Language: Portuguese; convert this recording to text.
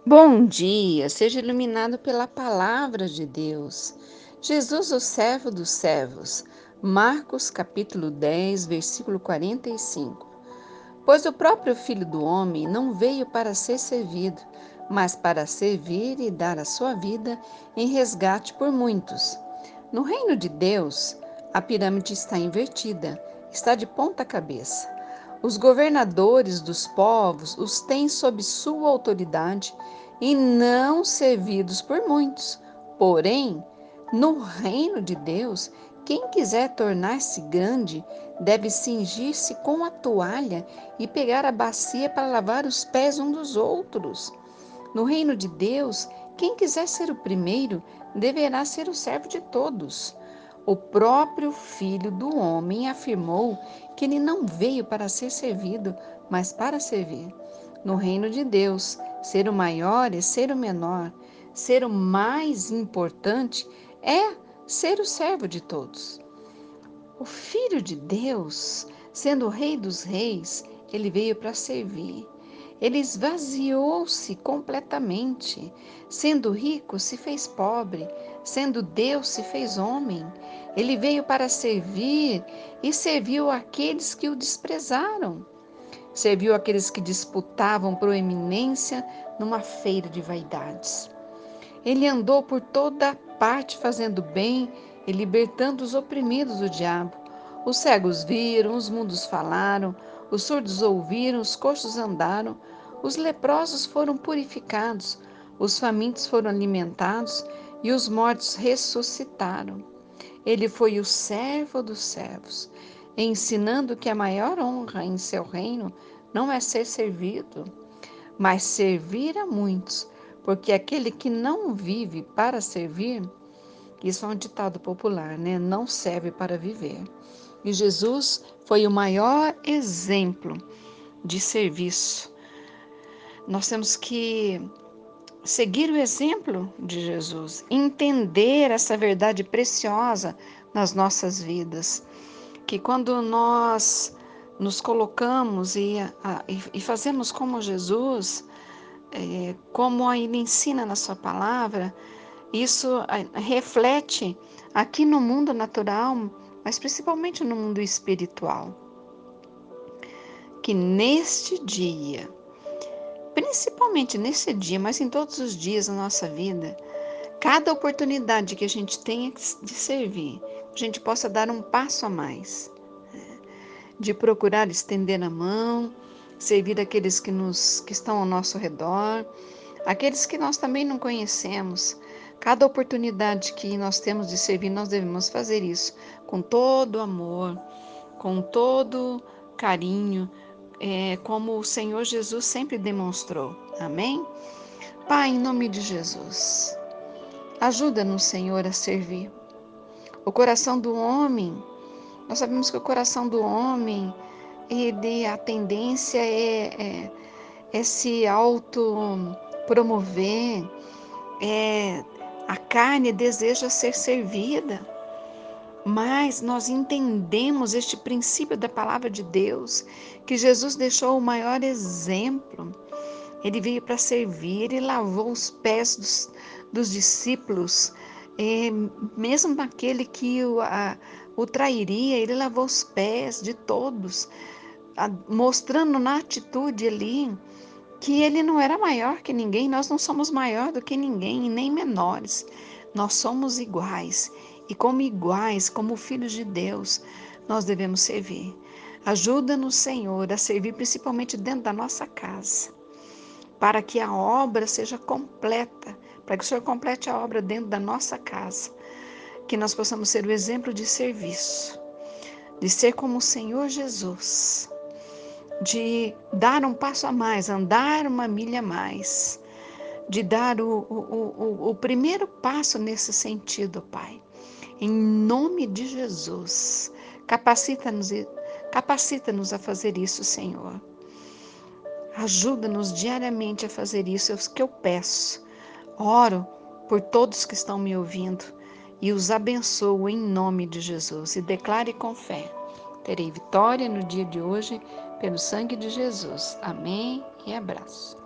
Bom dia, seja iluminado pela palavra de Deus. Jesus, o servo dos servos. Marcos capítulo 10, versículo 45. Pois o próprio Filho do Homem não veio para ser servido, mas para servir e dar a sua vida em resgate por muitos. No reino de Deus, a pirâmide está invertida, está de ponta cabeça. Os governadores dos povos os têm sob sua autoridade e não servidos por muitos. Porém, no reino de Deus, quem quiser tornar-se grande deve cingir-se com a toalha e pegar a bacia para lavar os pés um dos outros. No reino de Deus, quem quiser ser o primeiro deverá ser o servo de todos. O próprio Filho do Homem afirmou que ele não veio para ser servido, mas para servir. No reino de Deus, ser o maior é ser o menor, ser o mais importante é ser o servo de todos. O Filho de Deus, sendo o Rei dos Reis, ele veio para servir. Ele esvaziou-se completamente. Sendo rico, se fez pobre. Sendo Deus, se fez homem. Ele veio para servir e serviu aqueles que o desprezaram. Serviu aqueles que disputavam proeminência numa feira de vaidades. Ele andou por toda parte fazendo bem e libertando os oprimidos do diabo. Os cegos viram, os mundos falaram, os surdos ouviram, os coxos andaram, os leprosos foram purificados, os famintos foram alimentados e os mortos ressuscitaram. Ele foi o servo dos servos, ensinando que a maior honra em seu reino não é ser servido, mas servir a muitos, porque aquele que não vive para servir, isso é um ditado popular, né? Não serve para viver. E Jesus foi o maior exemplo de serviço. Nós temos que seguir o exemplo de Jesus, entender essa verdade preciosa nas nossas vidas, que quando nós nos colocamos e, e fazemos como Jesus, é, como ele ensina na sua palavra, isso reflete aqui no mundo natural mas principalmente no mundo espiritual. Que neste dia, principalmente nesse dia, mas em todos os dias da nossa vida, cada oportunidade que a gente tenha de servir, a gente possa dar um passo a mais, né? de procurar estender a mão, servir aqueles que, nos, que estão ao nosso redor, aqueles que nós também não conhecemos, Cada oportunidade que nós temos de servir, nós devemos fazer isso com todo amor, com todo carinho, é, como o Senhor Jesus sempre demonstrou. Amém? Pai, em nome de Jesus, ajuda-nos, Senhor, a servir. O coração do homem, nós sabemos que o coração do homem, ele, a tendência é, é, é se auto-promover, é a carne deseja ser servida, mas nós entendemos este princípio da palavra de Deus, que Jesus deixou o maior exemplo. Ele veio para servir, ele lavou os pés dos, dos discípulos, mesmo aquele que o, a, o trairia, ele lavou os pés de todos, a, mostrando na atitude ali que ele não era maior que ninguém, nós não somos maior do que ninguém, nem menores. Nós somos iguais e, como iguais, como filhos de Deus, nós devemos servir. Ajuda-nos, Senhor, a servir principalmente dentro da nossa casa, para que a obra seja completa, para que o Senhor complete a obra dentro da nossa casa, que nós possamos ser o exemplo de serviço, de ser como o Senhor Jesus de dar um passo a mais, andar uma milha a mais, de dar o, o, o, o primeiro passo nesse sentido, Pai. Em nome de Jesus, capacita-nos capacita-nos a fazer isso, Senhor. Ajuda-nos diariamente a fazer isso, é o que eu peço. Oro por todos que estão me ouvindo e os abençoo em nome de Jesus e declare com fé Terei vitória no dia de hoje pelo sangue de Jesus. Amém e abraço.